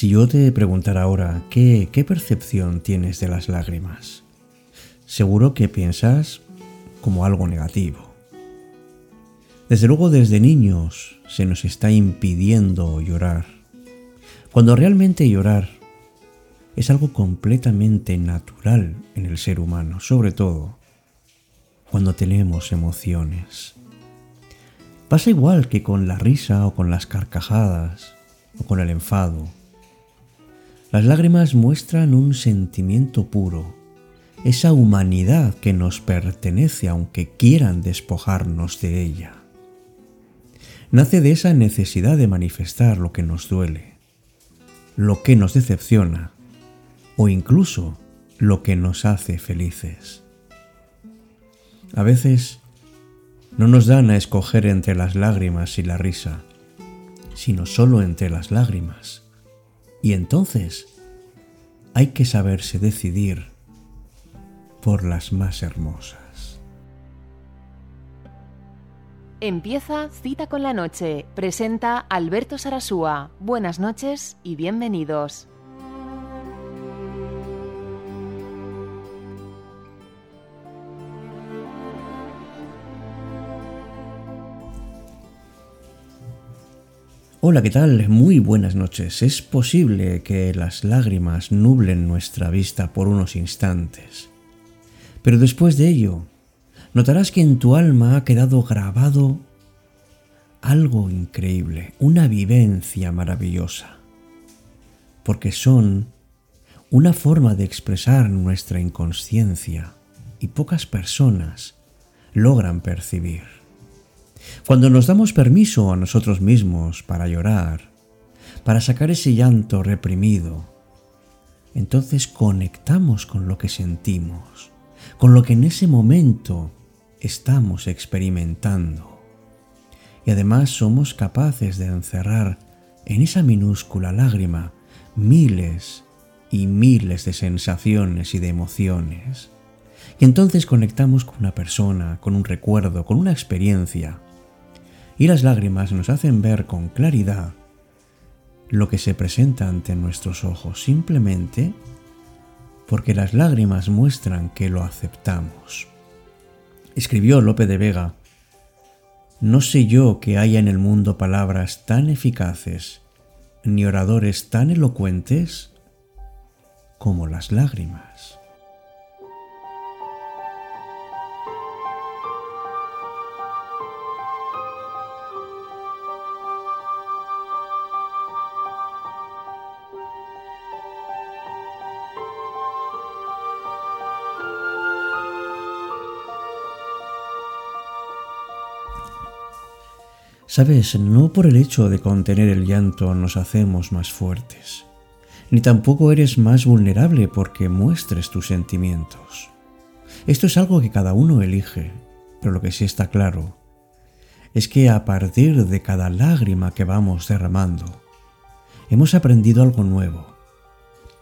Si yo te preguntara ahora qué, qué percepción tienes de las lágrimas, seguro que piensas como algo negativo. Desde luego desde niños se nos está impidiendo llorar, cuando realmente llorar es algo completamente natural en el ser humano, sobre todo cuando tenemos emociones. Pasa igual que con la risa o con las carcajadas o con el enfado. Las lágrimas muestran un sentimiento puro, esa humanidad que nos pertenece aunque quieran despojarnos de ella. Nace de esa necesidad de manifestar lo que nos duele, lo que nos decepciona o incluso lo que nos hace felices. A veces no nos dan a escoger entre las lágrimas y la risa, sino solo entre las lágrimas. Y entonces hay que saberse decidir por las más hermosas. Empieza Cita con la Noche. Presenta Alberto Sarasúa. Buenas noches y bienvenidos. Hola, ¿qué tal? Muy buenas noches. Es posible que las lágrimas nublen nuestra vista por unos instantes. Pero después de ello, notarás que en tu alma ha quedado grabado algo increíble, una vivencia maravillosa. Porque son una forma de expresar nuestra inconsciencia y pocas personas logran percibir. Cuando nos damos permiso a nosotros mismos para llorar, para sacar ese llanto reprimido, entonces conectamos con lo que sentimos, con lo que en ese momento estamos experimentando. Y además somos capaces de encerrar en esa minúscula lágrima miles y miles de sensaciones y de emociones. Y entonces conectamos con una persona, con un recuerdo, con una experiencia y las lágrimas nos hacen ver con claridad lo que se presenta ante nuestros ojos simplemente porque las lágrimas muestran que lo aceptamos. Escribió Lope de Vega, no sé yo que haya en el mundo palabras tan eficaces ni oradores tan elocuentes como las lágrimas. Sabes, no por el hecho de contener el llanto nos hacemos más fuertes, ni tampoco eres más vulnerable porque muestres tus sentimientos. Esto es algo que cada uno elige, pero lo que sí está claro es que a partir de cada lágrima que vamos derramando, hemos aprendido algo nuevo.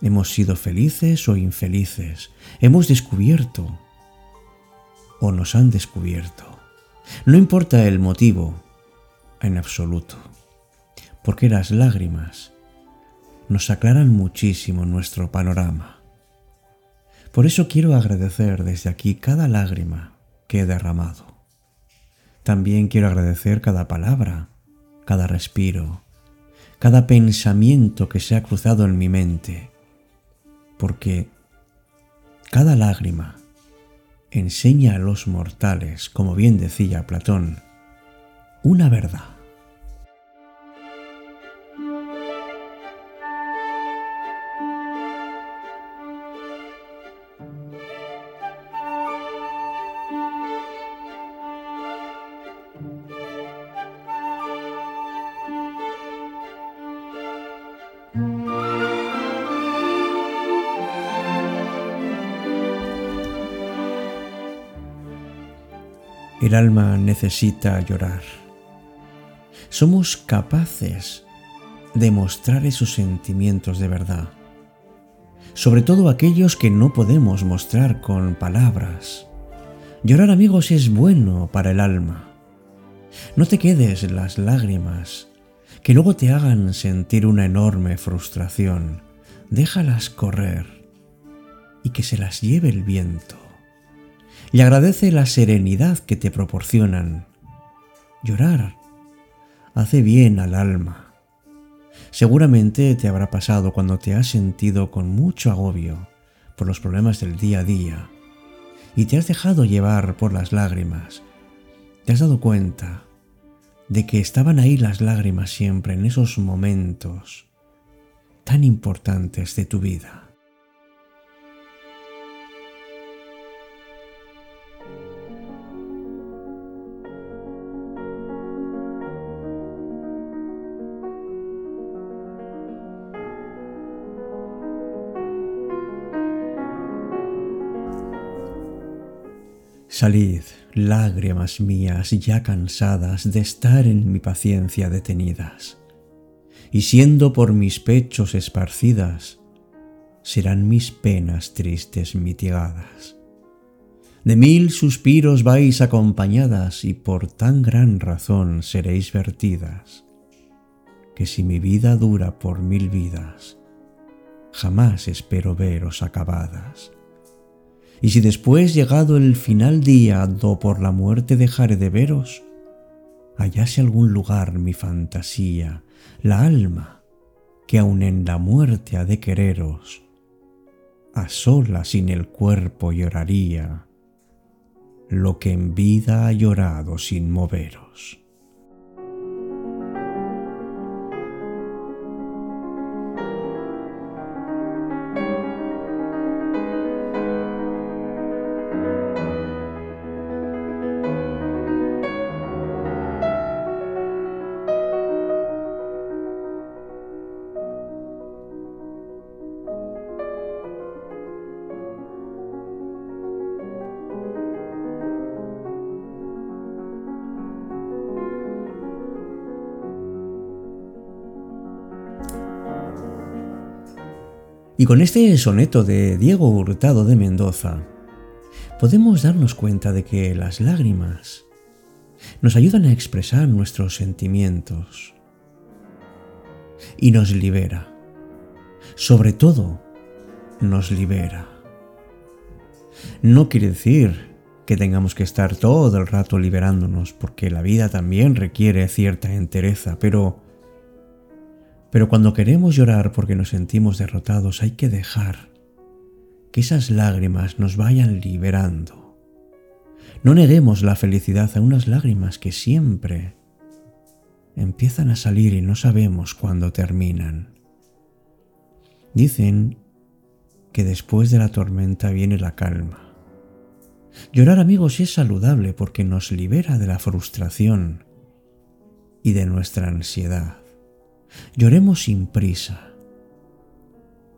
Hemos sido felices o infelices, hemos descubierto o nos han descubierto. No importa el motivo, en absoluto, porque las lágrimas nos aclaran muchísimo nuestro panorama. Por eso quiero agradecer desde aquí cada lágrima que he derramado. También quiero agradecer cada palabra, cada respiro, cada pensamiento que se ha cruzado en mi mente, porque cada lágrima enseña a los mortales, como bien decía Platón, una verdad. El alma necesita llorar. Somos capaces de mostrar esos sentimientos de verdad, sobre todo aquellos que no podemos mostrar con palabras. Llorar amigos es bueno para el alma. No te quedes las lágrimas que luego te hagan sentir una enorme frustración. Déjalas correr y que se las lleve el viento. Y agradece la serenidad que te proporcionan. Llorar hace bien al alma. Seguramente te habrá pasado cuando te has sentido con mucho agobio por los problemas del día a día y te has dejado llevar por las lágrimas. Te has dado cuenta de que estaban ahí las lágrimas siempre en esos momentos tan importantes de tu vida. Salid, lágrimas mías ya cansadas de estar en mi paciencia detenidas, y siendo por mis pechos esparcidas, serán mis penas tristes mitigadas. De mil suspiros vais acompañadas y por tan gran razón seréis vertidas, que si mi vida dura por mil vidas, jamás espero veros acabadas. Y si después llegado el final día do por la muerte dejare de veros, hallase algún lugar mi fantasía, la alma, que aun en la muerte ha de quereros, a sola sin el cuerpo lloraría lo que en vida ha llorado sin moveros. Y con este soneto de Diego Hurtado de Mendoza, podemos darnos cuenta de que las lágrimas nos ayudan a expresar nuestros sentimientos y nos libera. Sobre todo, nos libera. No quiere decir que tengamos que estar todo el rato liberándonos, porque la vida también requiere cierta entereza, pero pero cuando queremos llorar porque nos sentimos derrotados hay que dejar que esas lágrimas nos vayan liberando. No neguemos la felicidad a unas lágrimas que siempre empiezan a salir y no sabemos cuándo terminan. Dicen que después de la tormenta viene la calma. Llorar amigos es saludable porque nos libera de la frustración y de nuestra ansiedad. Lloremos sin prisa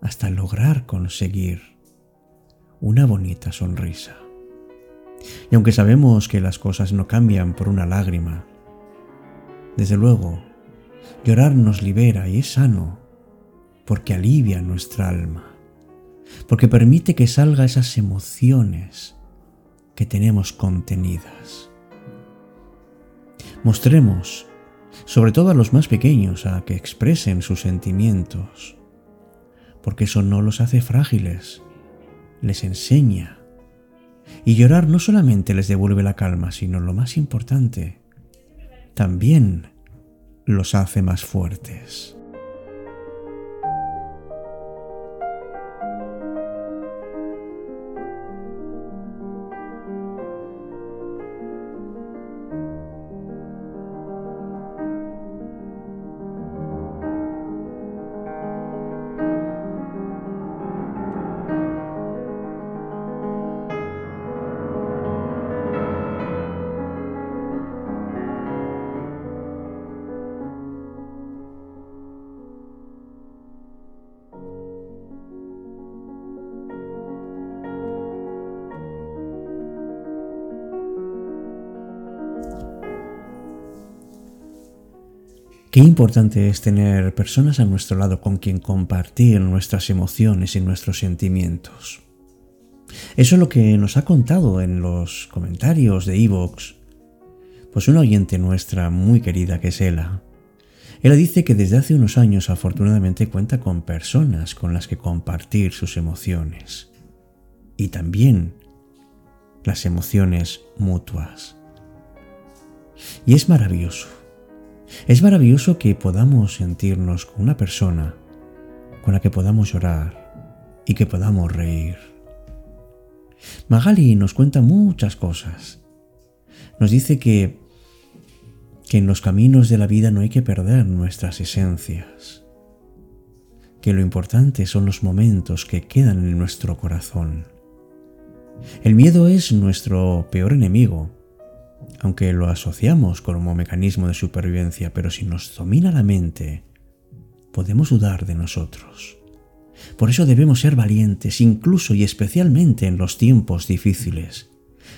hasta lograr conseguir una bonita sonrisa. Y aunque sabemos que las cosas no cambian por una lágrima, desde luego, llorar nos libera y es sano porque alivia nuestra alma, porque permite que salga esas emociones que tenemos contenidas. Mostremos sobre todo a los más pequeños, a que expresen sus sentimientos, porque eso no los hace frágiles, les enseña. Y llorar no solamente les devuelve la calma, sino lo más importante, también los hace más fuertes. Qué importante es tener personas a nuestro lado con quien compartir nuestras emociones y nuestros sentimientos. Eso es lo que nos ha contado en los comentarios de Evox, pues una oyente nuestra muy querida que es Ela. Ella dice que desde hace unos años afortunadamente cuenta con personas con las que compartir sus emociones y también las emociones mutuas. Y es maravilloso. Es maravilloso que podamos sentirnos con una persona con la que podamos llorar y que podamos reír. Magali nos cuenta muchas cosas. Nos dice que que en los caminos de la vida no hay que perder nuestras esencias, que lo importante son los momentos que quedan en nuestro corazón. El miedo es nuestro peor enemigo, aunque lo asociamos como mecanismo de supervivencia, pero si nos domina la mente, podemos dudar de nosotros. Por eso debemos ser valientes, incluso y especialmente en los tiempos difíciles.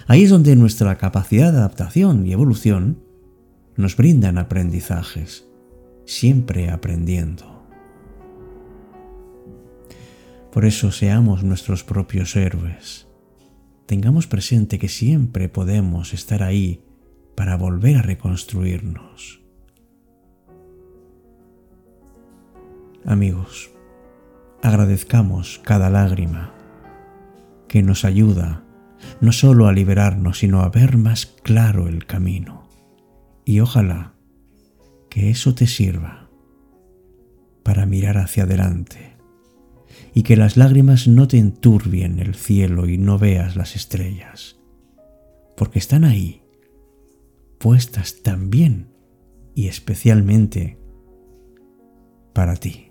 Ahí es donde nuestra capacidad de adaptación y evolución nos brindan aprendizajes, siempre aprendiendo. Por eso seamos nuestros propios héroes. Tengamos presente que siempre podemos estar ahí para volver a reconstruirnos. Amigos, agradezcamos cada lágrima que nos ayuda no solo a liberarnos, sino a ver más claro el camino y ojalá que eso te sirva para mirar hacia adelante y que las lágrimas no te enturbien el cielo y no veas las estrellas, porque están ahí, puestas también y especialmente para ti.